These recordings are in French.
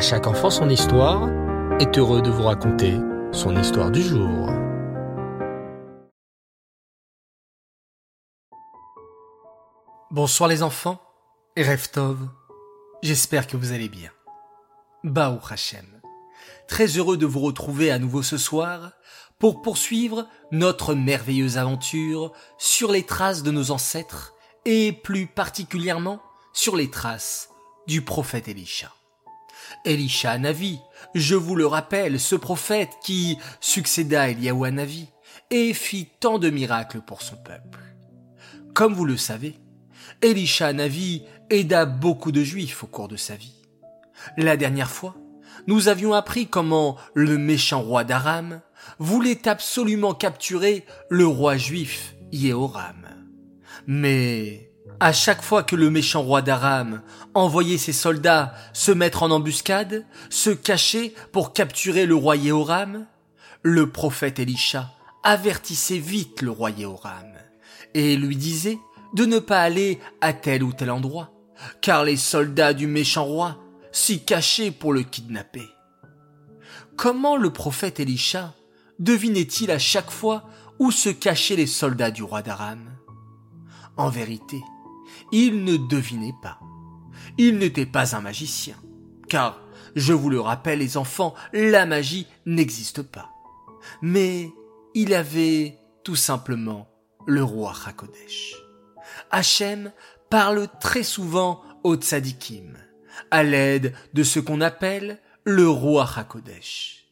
Chaque enfant son histoire est heureux de vous raconter son histoire du jour. Bonsoir les enfants et Reftov. J'espère que vous allez bien. Baou Hachem. Très heureux de vous retrouver à nouveau ce soir pour poursuivre notre merveilleuse aventure sur les traces de nos ancêtres et plus particulièrement sur les traces du prophète Elisha. Elisha Navi, je vous le rappelle, ce prophète qui succéda à Navi et fit tant de miracles pour son peuple. Comme vous le savez, Elisha Navi aida beaucoup de juifs au cours de sa vie. La dernière fois, nous avions appris comment le méchant roi d'Aram voulait absolument capturer le roi juif Yehoram. Mais à chaque fois que le méchant roi d'Aram envoyait ses soldats se mettre en embuscade, se cacher pour capturer le roi Yehoram, le prophète Elisha avertissait vite le roi Yehoram et lui disait de ne pas aller à tel ou tel endroit, car les soldats du méchant roi s'y cachaient pour le kidnapper. Comment le prophète Elisha devinait-il à chaque fois où se cachaient les soldats du roi d'Aram? En vérité, il ne devinait pas. Il n'était pas un magicien, car, je vous le rappelle les enfants, la magie n'existe pas. Mais il avait tout simplement le roi Hakodesh. Hachem parle très souvent aux tzadikim, à l'aide de ce qu'on appelle le roi Hakodesh.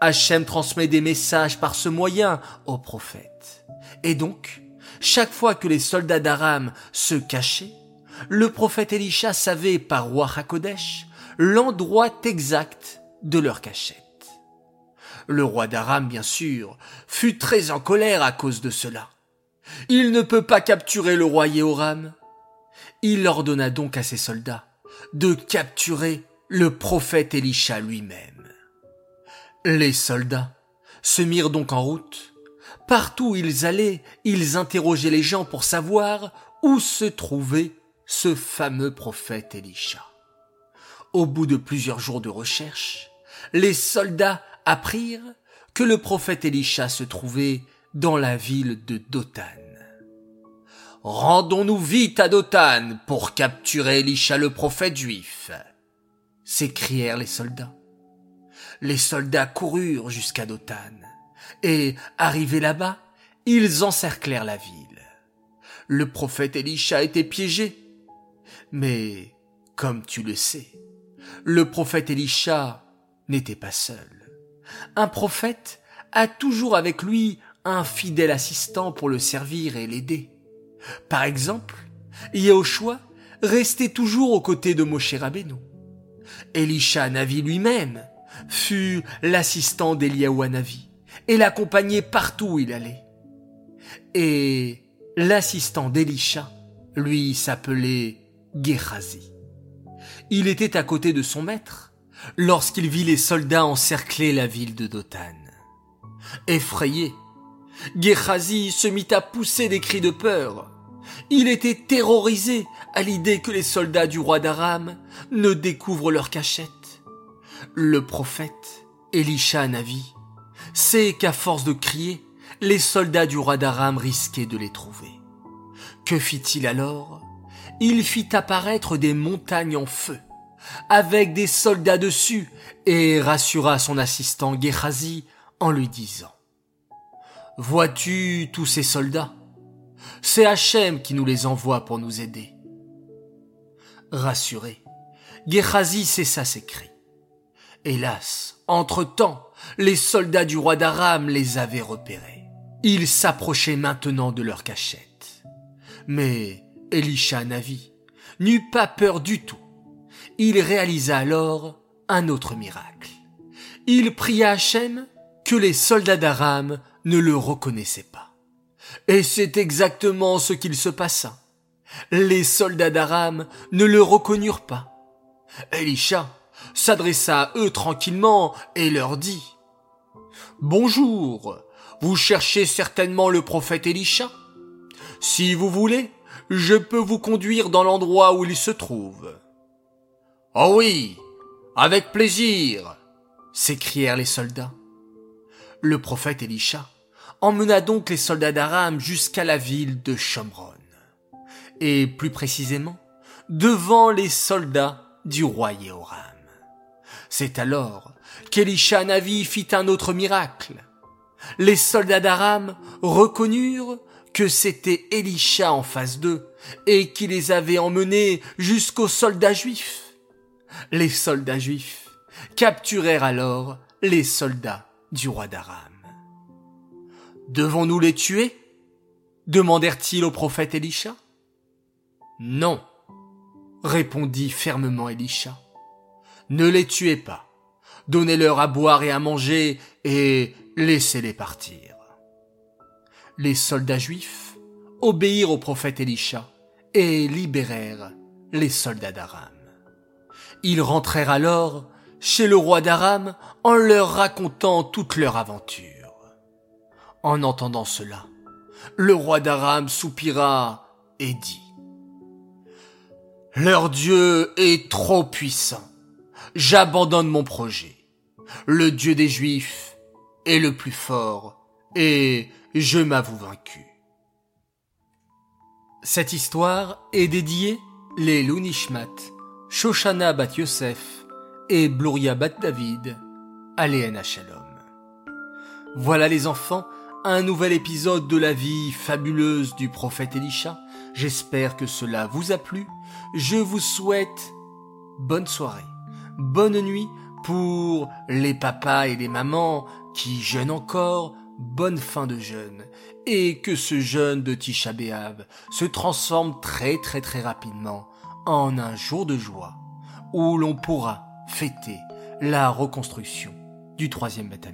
Hachem transmet des messages par ce moyen aux prophètes. Et donc, chaque fois que les soldats d'Aram se cachaient, le prophète Elisha savait par roi Hakodesh l'endroit exact de leur cachette. Le roi d'Aram, bien sûr, fut très en colère à cause de cela. Il ne peut pas capturer le roi Yehoram. Il ordonna donc à ses soldats de capturer le prophète Elisha lui-même. Les soldats se mirent donc en route. Partout où ils allaient, ils interrogeaient les gens pour savoir où se trouvait ce fameux prophète Elisha. Au bout de plusieurs jours de recherche, les soldats apprirent que le prophète Elisha se trouvait dans la ville de Dothan. Rendons-nous vite à Dothan pour capturer Elisha le prophète juif, s'écrièrent les soldats. Les soldats coururent jusqu'à Dothan, et, arrivés là-bas, ils encerclèrent la ville. Le prophète Elisha était piégé. Mais, comme tu le sais, le prophète Elisha n'était pas seul. Un prophète a toujours avec lui un fidèle assistant pour le servir et l'aider. Par exemple, Yehoshua restait toujours aux côtés de Moshe Rabbeinu. Elisha Navi lui-même fut l'assistant d'Eliyahu Navi et l'accompagnait partout où il allait. Et l'assistant d'Elisha, lui, s'appelait Gehazi. Il était à côté de son maître lorsqu'il vit les soldats encercler la ville de Dothan. Effrayé, Gehazi se mit à pousser des cris de peur. Il était terrorisé à l'idée que les soldats du roi d'Aram ne découvrent leur cachette. Le prophète, Elisha Navi, sait qu'à force de crier, les soldats du roi d'Aram risquaient de les trouver. Que fit-il alors? Il fit apparaître des montagnes en feu, avec des soldats dessus, et rassura son assistant Gehazi en lui disant Vois-tu tous ces soldats? C'est Hachem qui nous les envoie pour nous aider. Rassuré, Gehazi cessa ses cris. Hélas, entre-temps, les soldats du roi d'Aram les avaient repérés. Ils s'approchaient maintenant de leur cachette. Mais Elisha Navi n'eut pas peur du tout. Il réalisa alors un autre miracle. Il pria Hachem que les soldats d'Aram ne le reconnaissait pas. Et c'est exactement ce qu'il se passa. Les soldats d'Aram ne le reconnurent pas. Elisha s'adressa à eux tranquillement et leur dit Bonjour, vous cherchez certainement le prophète Elisha? Si vous voulez, je peux vous conduire dans l'endroit où il se trouve. Oh oui, Avec plaisir, s'écrièrent les soldats. Le prophète Elisha emmena donc les soldats d'Aram jusqu'à la ville de Shomron, et plus précisément devant les soldats du roi Yehoram. C'est alors qu'Elisha Navi fit un autre miracle. Les soldats d'Aram reconnurent que c'était Elisha en face d'eux et qui les avait emmenés jusqu'aux soldats juifs. Les soldats juifs capturèrent alors les soldats du roi d'Aram. Devons-nous les tuer? demandèrent-ils au prophète Elisha. Non, répondit fermement Elisha. Ne les tuez pas. Donnez-leur à boire et à manger et laissez-les partir. Les soldats juifs obéirent au prophète Elisha et libérèrent les soldats d'Aram. Ils rentrèrent alors chez le roi d'Aram en leur racontant toute leur aventure. En entendant cela, le roi d'Aram soupira et dit Leur Dieu est trop puissant. J'abandonne mon projet. Le Dieu des Juifs est le plus fort et je m'avoue vaincu. Cette histoire est dédiée les Lunishmat, Shoshana bat Yosef et Bluria bat David à Shalom. Voilà les enfants, un nouvel épisode de la vie fabuleuse du prophète Elisha. J'espère que cela vous a plu. Je vous souhaite bonne soirée, bonne nuit pour les papas et les mamans qui jeûnent encore, bonne fin de jeûne. Et que ce jeûne de Tisha B'Av se transforme très très très rapidement en un jour de joie où l'on pourra fêter la reconstruction du troisième Beth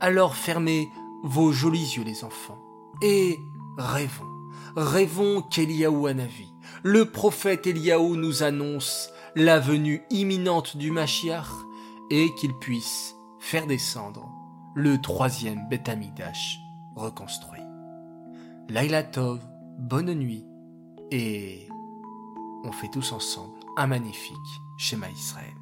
Alors fermez vos jolis yeux les enfants et rêvons, rêvons qu'Eliaou Anavi, le prophète Eliaou nous annonce la venue imminente du Mashiach et qu'il puisse faire descendre le troisième Beth reconstruit. Laila Tov, bonne nuit et on fait tous ensemble un magnifique schéma Israël.